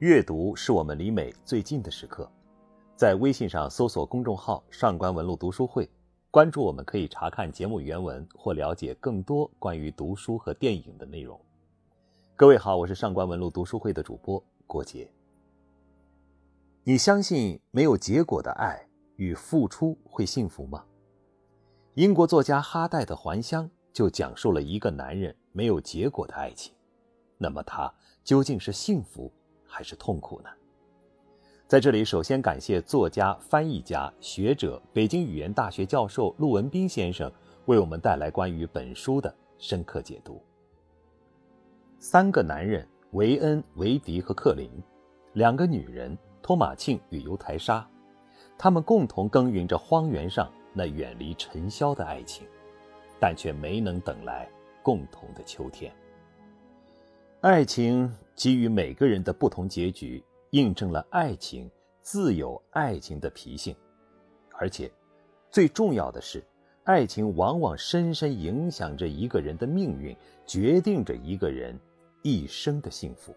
阅读是我们离美最近的时刻，在微信上搜索公众号“上官文录读书会”，关注我们可以查看节目原文或了解更多关于读书和电影的内容。各位好，我是上官文录读书会的主播郭杰。你相信没有结果的爱与付出会幸福吗？英国作家哈代的《还乡》就讲述了一个男人没有结果的爱情，那么他究竟是幸福？还是痛苦呢？在这里，首先感谢作家、翻译家、学者、北京语言大学教授陆文斌先生为我们带来关于本书的深刻解读。三个男人维恩、维迪和克林，两个女人托马庆与尤台莎，他们共同耕耘着荒原上那远离尘嚣的爱情，但却没能等来共同的秋天。爱情给予每个人的不同结局，印证了爱情自有爱情的脾性，而且，最重要的是，爱情往往深深影响着一个人的命运，决定着一个人一生的幸福。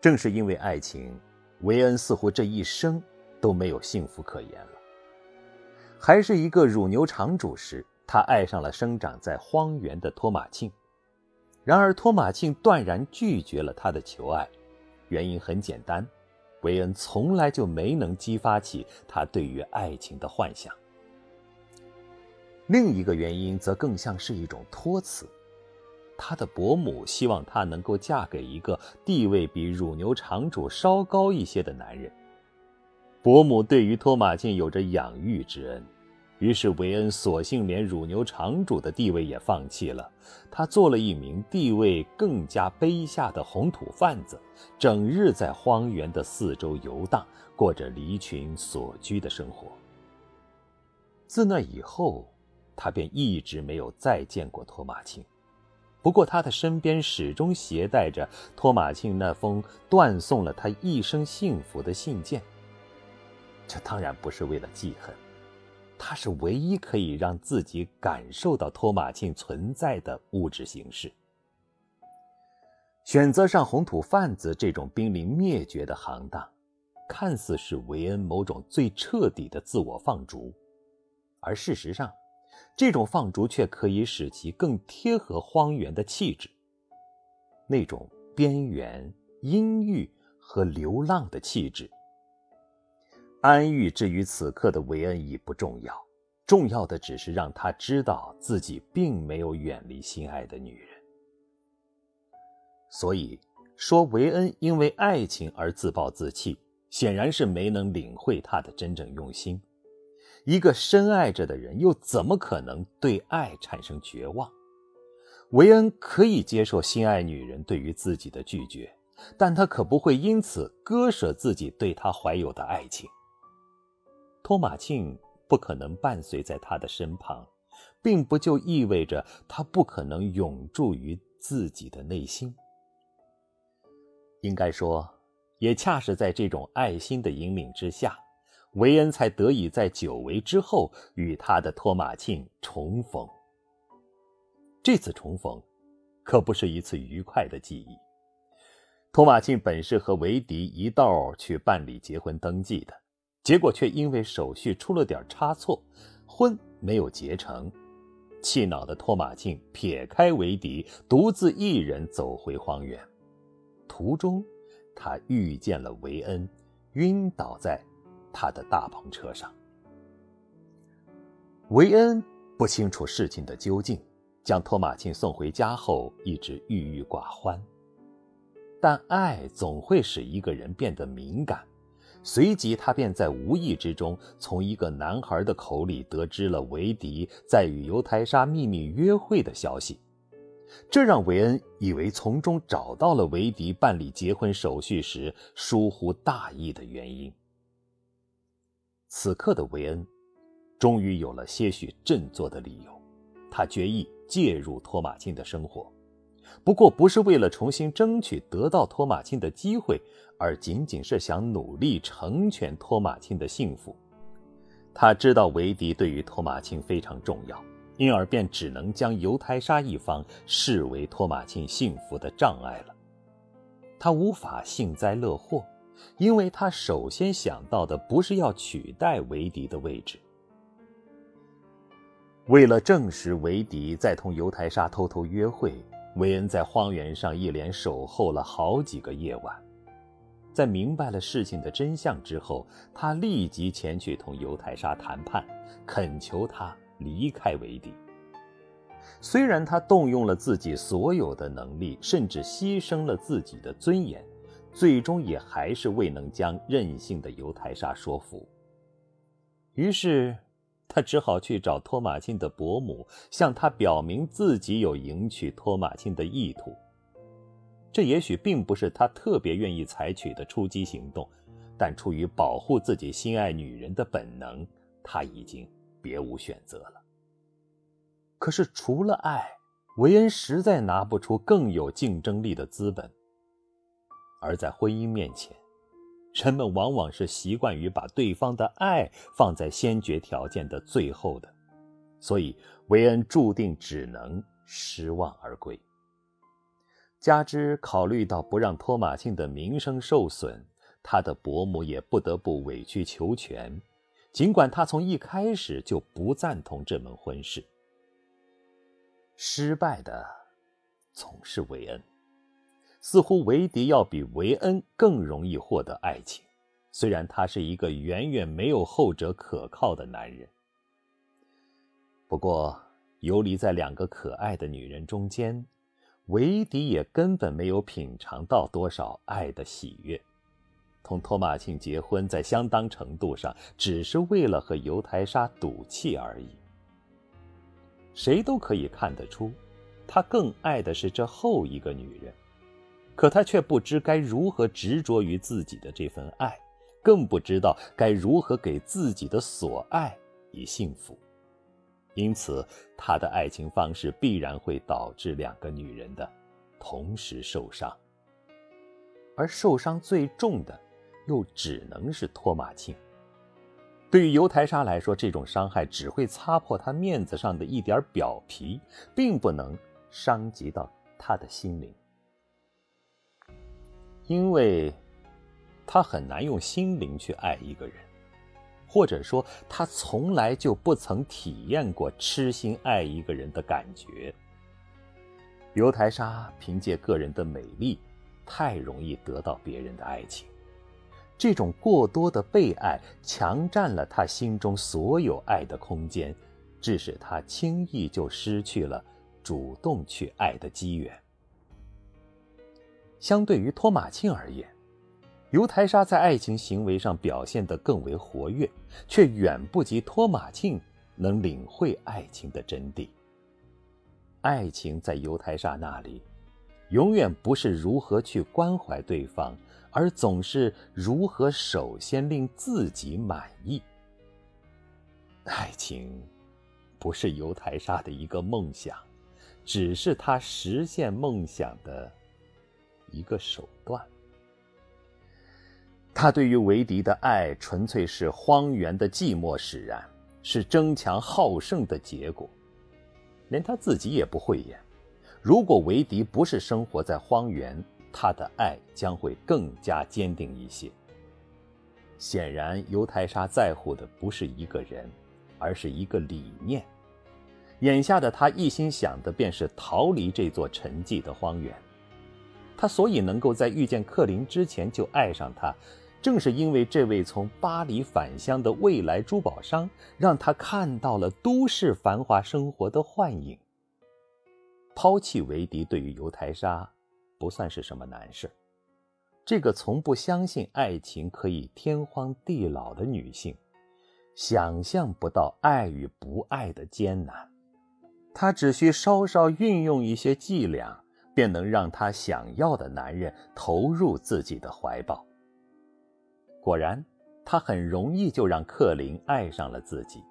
正是因为爱情，维恩似乎这一生都没有幸福可言了。还是一个乳牛场主时，他爱上了生长在荒原的托马庆。然而，托马庆断然拒绝了他的求爱，原因很简单，维恩从来就没能激发起他对于爱情的幻想。另一个原因则更像是一种托词，他的伯母希望她能够嫁给一个地位比乳牛场主稍高一些的男人。伯母对于托马庆有着养育之恩。于是，维恩索性连乳牛场主的地位也放弃了，他做了一名地位更加卑下的红土贩子，整日在荒原的四周游荡，过着离群所居的生活。自那以后，他便一直没有再见过托马庆。不过，他的身边始终携带着托马庆那封断送了他一生幸福的信件。这当然不是为了记恨。它是唯一可以让自己感受到托马庆存在的物质形式。选择上红土贩子这种濒临灭绝的行当，看似是维恩某种最彻底的自我放逐，而事实上，这种放逐却可以使其更贴合荒原的气质，那种边缘、阴郁和流浪的气质。安逸至于此刻的维恩已不重要，重要的只是让他知道自己并没有远离心爱的女人。所以说，维恩因为爱情而自暴自弃，显然是没能领会他的真正用心。一个深爱着的人，又怎么可能对爱产生绝望？维恩可以接受心爱女人对于自己的拒绝，但他可不会因此割舍自己对她怀有的爱情。托马庆不可能伴随在他的身旁，并不就意味着他不可能永驻于自己的内心。应该说，也恰是在这种爱心的引领之下，维恩才得以在久违之后与他的托马庆重逢。这次重逢，可不是一次愉快的记忆。托马庆本是和维迪一道去办理结婚登记的。结果却因为手续出了点差错，婚没有结成。气恼的托马庆撇开维迪，独自一人走回荒原。途中，他遇见了维恩，晕倒在他的大篷车上。维恩不清楚事情的究竟，将托马庆送回家后一直郁郁寡欢。但爱总会使一个人变得敏感。随即，他便在无意之中从一个男孩的口里得知了维迪在与犹太莎秘密约会的消息，这让维恩以为从中找到了维迪办理结婚手续时疏忽大意的原因。此刻的维恩，终于有了些许振作的理由，他决意介入托马金的生活。不过，不是为了重新争取得到托马钦的机会，而仅仅是想努力成全托马钦的幸福。他知道维迪对于托马钦非常重要，因而便只能将犹太沙一方视为托马钦幸福的障碍了。他无法幸灾乐祸，因为他首先想到的不是要取代维迪的位置。为了证实维迪在同犹太沙偷偷约会，韦恩在荒原上一连守候了好几个夜晚。在明白了事情的真相之后，他立即前去同犹太沙谈判，恳求他离开维迪。虽然他动用了自己所有的能力，甚至牺牲了自己的尊严，最终也还是未能将任性的犹太沙说服。于是，他只好去找托马钦的伯母，向他表明自己有迎娶托马钦的意图。这也许并不是他特别愿意采取的出击行动，但出于保护自己心爱女人的本能，他已经别无选择了。可是除了爱，维恩实在拿不出更有竞争力的资本。而在婚姻面前，人们往往是习惯于把对方的爱放在先决条件的最后的，所以维恩注定只能失望而归。加之考虑到不让托马庆的名声受损，他的伯母也不得不委曲求全，尽管他从一开始就不赞同这门婚事。失败的总是维恩，似乎维迪要比维恩更容易获得爱情，虽然他是一个远远没有后者可靠的男人。不过，游离在两个可爱的女人中间。维迪也根本没有品尝到多少爱的喜悦，同托马庆结婚，在相当程度上只是为了和犹太莎赌气而已。谁都可以看得出，他更爱的是这后一个女人，可他却不知该如何执着于自己的这份爱，更不知道该如何给自己的所爱以幸福。因此，他的爱情方式必然会导致两个女人的同时受伤，而受伤最重的，又只能是托马庆。对于犹太莎来说，这种伤害只会擦破她面子上的一点表皮，并不能伤及到她的心灵，因为，他很难用心灵去爱一个人。或者说，他从来就不曾体验过痴心爱一个人的感觉。尤台莎凭借个人的美丽，太容易得到别人的爱情。这种过多的被爱，强占了他心中所有爱的空间，致使他轻易就失去了主动去爱的机缘。相对于托马庆而言，尤台莎在爱情行为上表现得更为活跃，却远不及托马庆能领会爱情的真谛。爱情在犹太莎那里，永远不是如何去关怀对方，而总是如何首先令自己满意。爱情，不是犹太莎的一个梦想，只是他实现梦想的一个手段。他对于维迪的爱，纯粹是荒原的寂寞使然，是争强好胜的结果。连他自己也不讳言，如果维迪不是生活在荒原，他的爱将会更加坚定一些。显然，犹太莎在乎的不是一个人，而是一个理念。眼下的他一心想的便是逃离这座沉寂的荒原。他所以能够在遇见克林之前就爱上他。正是因为这位从巴黎返乡的未来珠宝商，让他看到了都市繁华生活的幻影。抛弃维迪对于犹太沙，不算是什么难事。这个从不相信爱情可以天荒地老的女性，想象不到爱与不爱的艰难。她只需稍稍运用一些伎俩，便能让她想要的男人投入自己的怀抱。果然，他很容易就让克林爱上了自己。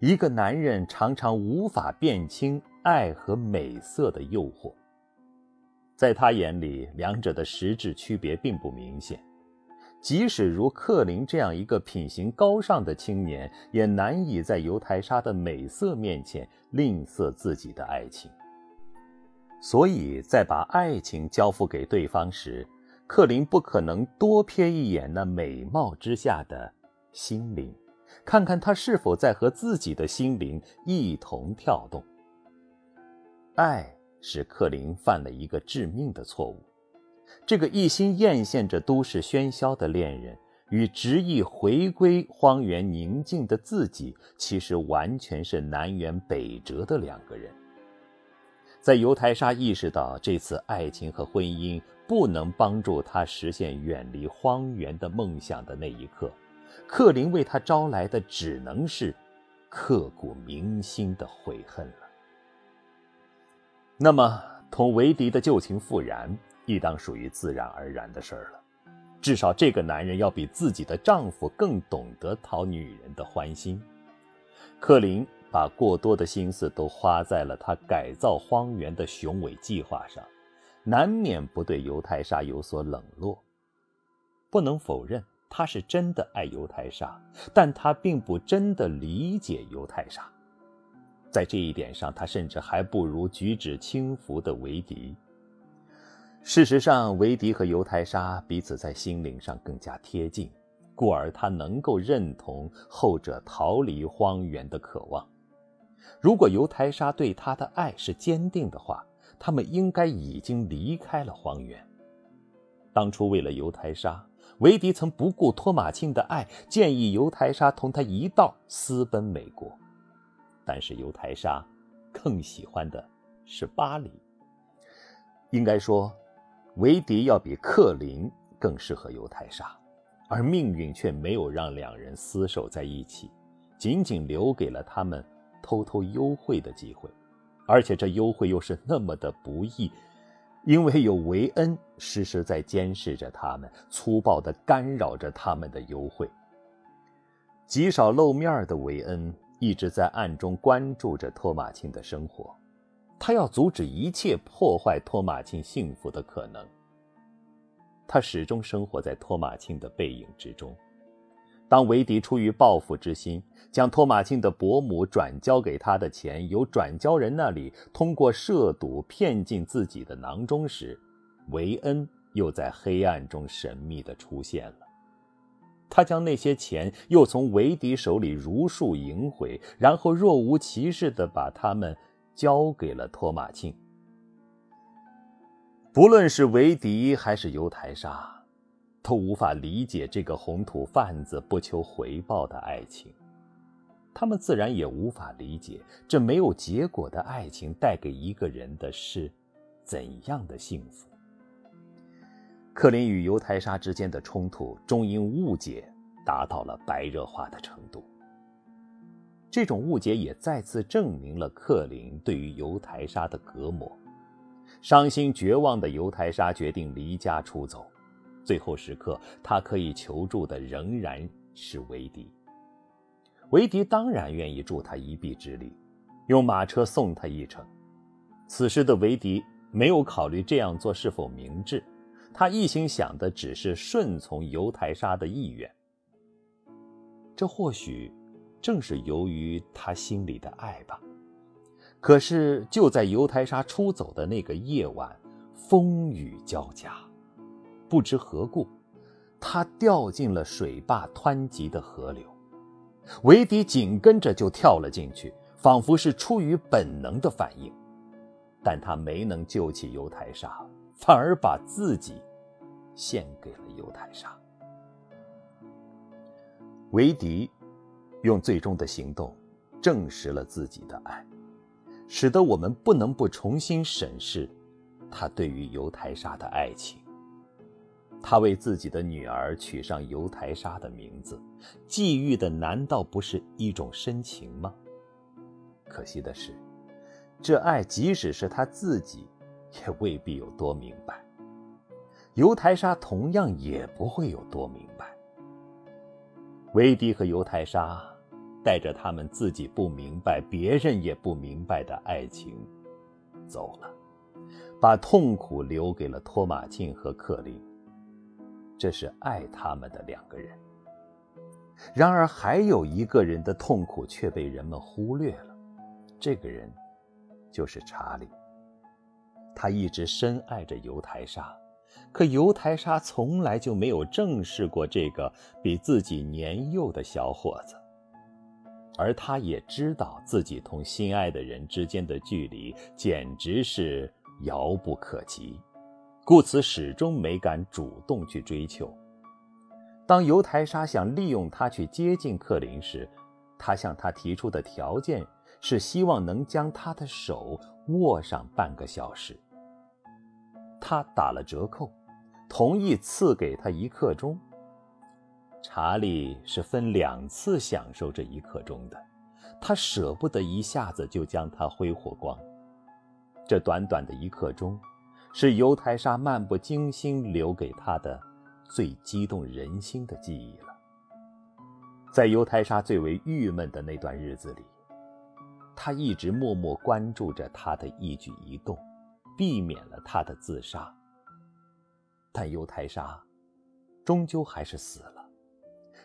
一个男人常常无法辨清爱和美色的诱惑，在他眼里，两者的实质区别并不明显。即使如克林这样一个品行高尚的青年，也难以在犹太莎的美色面前吝啬自己的爱情。所以在把爱情交付给对方时，克林不可能多瞥一眼那美貌之下的心灵，看看他是否在和自己的心灵一同跳动。爱使克林犯了一个致命的错误，这个一心艳羡着都市喧嚣的恋人，与执意回归荒原宁静的自己，其实完全是南辕北辙的两个人。在犹太莎意识到这次爱情和婚姻不能帮助她实现远离荒原的梦想的那一刻，克林为她招来的只能是刻骨铭心的悔恨了。那么，同维迪的旧情复燃，亦当属于自然而然的事儿了。至少，这个男人要比自己的丈夫更懂得讨女人的欢心。克林。把过多的心思都花在了他改造荒原的雄伟计划上，难免不对犹太沙有所冷落。不能否认，他是真的爱犹太沙，但他并不真的理解犹太沙。在这一点上，他甚至还不如举止轻浮的维迪。事实上，维迪和犹太沙彼此在心灵上更加贴近，故而他能够认同后者逃离荒原的渴望。如果犹太沙对他的爱是坚定的话，他们应该已经离开了荒原。当初为了犹太沙，维迪曾不顾托马庆的爱，建议犹太沙同他一道私奔美国。但是犹太沙更喜欢的是巴黎。应该说，维迪要比克林更适合犹太沙，而命运却没有让两人厮守在一起，仅仅留给了他们。偷偷幽会的机会，而且这幽会又是那么的不易，因为有维恩时时在监视着他们，粗暴地干扰着他们的幽会。极少露面的维恩一直在暗中关注着托马钦的生活，他要阻止一切破坏托马钦幸福的可能。他始终生活在托马钦的背影之中。当维迪出于报复之心，将托马庆的伯母转交给他的钱由转交人那里通过涉赌骗进自己的囊中时，维恩又在黑暗中神秘地出现了。他将那些钱又从维迪手里如数赢回，然后若无其事地把他们交给了托马庆。不论是维迪还是犹太沙。都无法理解这个红土贩子不求回报的爱情，他们自然也无法理解这没有结果的爱情带给一个人的是怎样的幸福。克林与犹太沙之间的冲突终因误解达到了白热化的程度。这种误解也再次证明了克林对于犹太沙的隔膜。伤心绝望的犹太沙决定离家出走。最后时刻，他可以求助的仍然是维迪。维迪当然愿意助他一臂之力，用马车送他一程。此时的维迪没有考虑这样做是否明智，他一心想的只是顺从犹太沙的意愿。这或许正是由于他心里的爱吧。可是就在犹太沙出走的那个夜晚，风雨交加。不知何故，他掉进了水坝湍急的河流，维迪紧跟着就跳了进去，仿佛是出于本能的反应，但他没能救起犹太沙，反而把自己献给了犹太沙。维迪用最终的行动证实了自己的爱，使得我们不能不重新审视他对于犹太沙的爱情。他为自己的女儿取上犹太莎的名字，觊觎的难道不是一种深情吗？可惜的是，这爱即使是他自己，也未必有多明白。犹太莎同样也不会有多明白。维迪和犹太莎带着他们自己不明白、别人也不明白的爱情走了，把痛苦留给了托马庆和克林。这是爱他们的两个人。然而，还有一个人的痛苦却被人们忽略了，这个人就是查理。他一直深爱着尤台莎，可尤台莎从来就没有正视过这个比自己年幼的小伙子。而他也知道自己同心爱的人之间的距离简直是遥不可及，故此始终没敢主动去追求。当尤台莎想利用他去接近克林时，他向他提出的条件是希望能将他的手握上半个小时。他打了折扣，同意赐给他一刻钟。查理是分两次享受这一刻钟的，他舍不得一下子就将它挥霍光。这短短的一刻钟，是犹太莎漫不经心留给他的最激动人心的记忆了。在犹太莎最为郁闷的那段日子里，他一直默默关注着他的一举一动，避免了他的自杀。但犹太莎终究还是死了。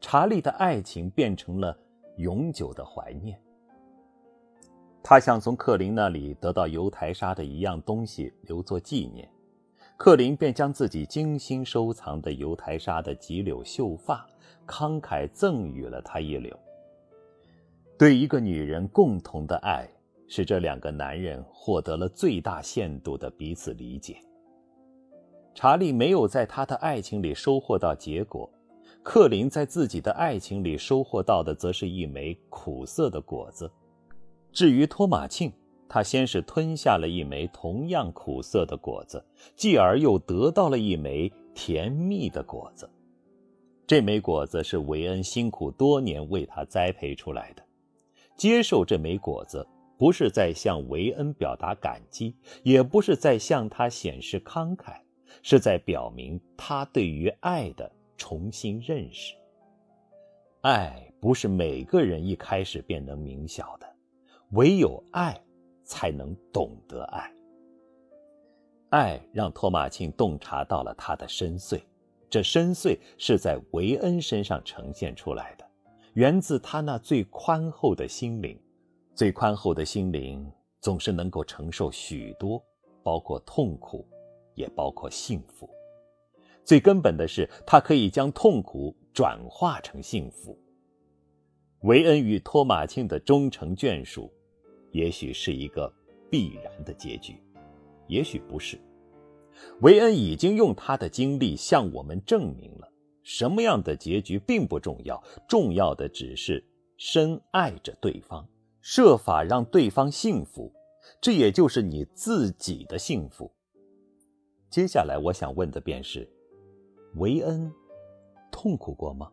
查理的爱情变成了永久的怀念。他想从克林那里得到犹台沙的一样东西留作纪念，克林便将自己精心收藏的犹台沙的几绺秀发慷慨赠予了他一绺。对一个女人共同的爱，使这两个男人获得了最大限度的彼此理解。查理没有在他的爱情里收获到结果。克林在自己的爱情里收获到的，则是一枚苦涩的果子。至于托马庆，他先是吞下了一枚同样苦涩的果子，继而又得到了一枚甜蜜的果子。这枚果子是维恩辛苦多年为他栽培出来的。接受这枚果子，不是在向维恩表达感激，也不是在向他显示慷慨，是在表明他对于爱的。重新认识，爱不是每个人一开始便能明晓的，唯有爱，才能懂得爱。爱让托马庆洞察到了他的深邃，这深邃是在维恩身上呈现出来的，源自他那最宽厚的心灵。最宽厚的心灵总是能够承受许多，包括痛苦，也包括幸福。最根本的是，他可以将痛苦转化成幸福。维恩与托马庆的终成眷属，也许是一个必然的结局，也许不是。维恩已经用他的经历向我们证明了，什么样的结局并不重要，重要的只是深爱着对方，设法让对方幸福，这也就是你自己的幸福。接下来我想问的便是。维恩痛苦过吗？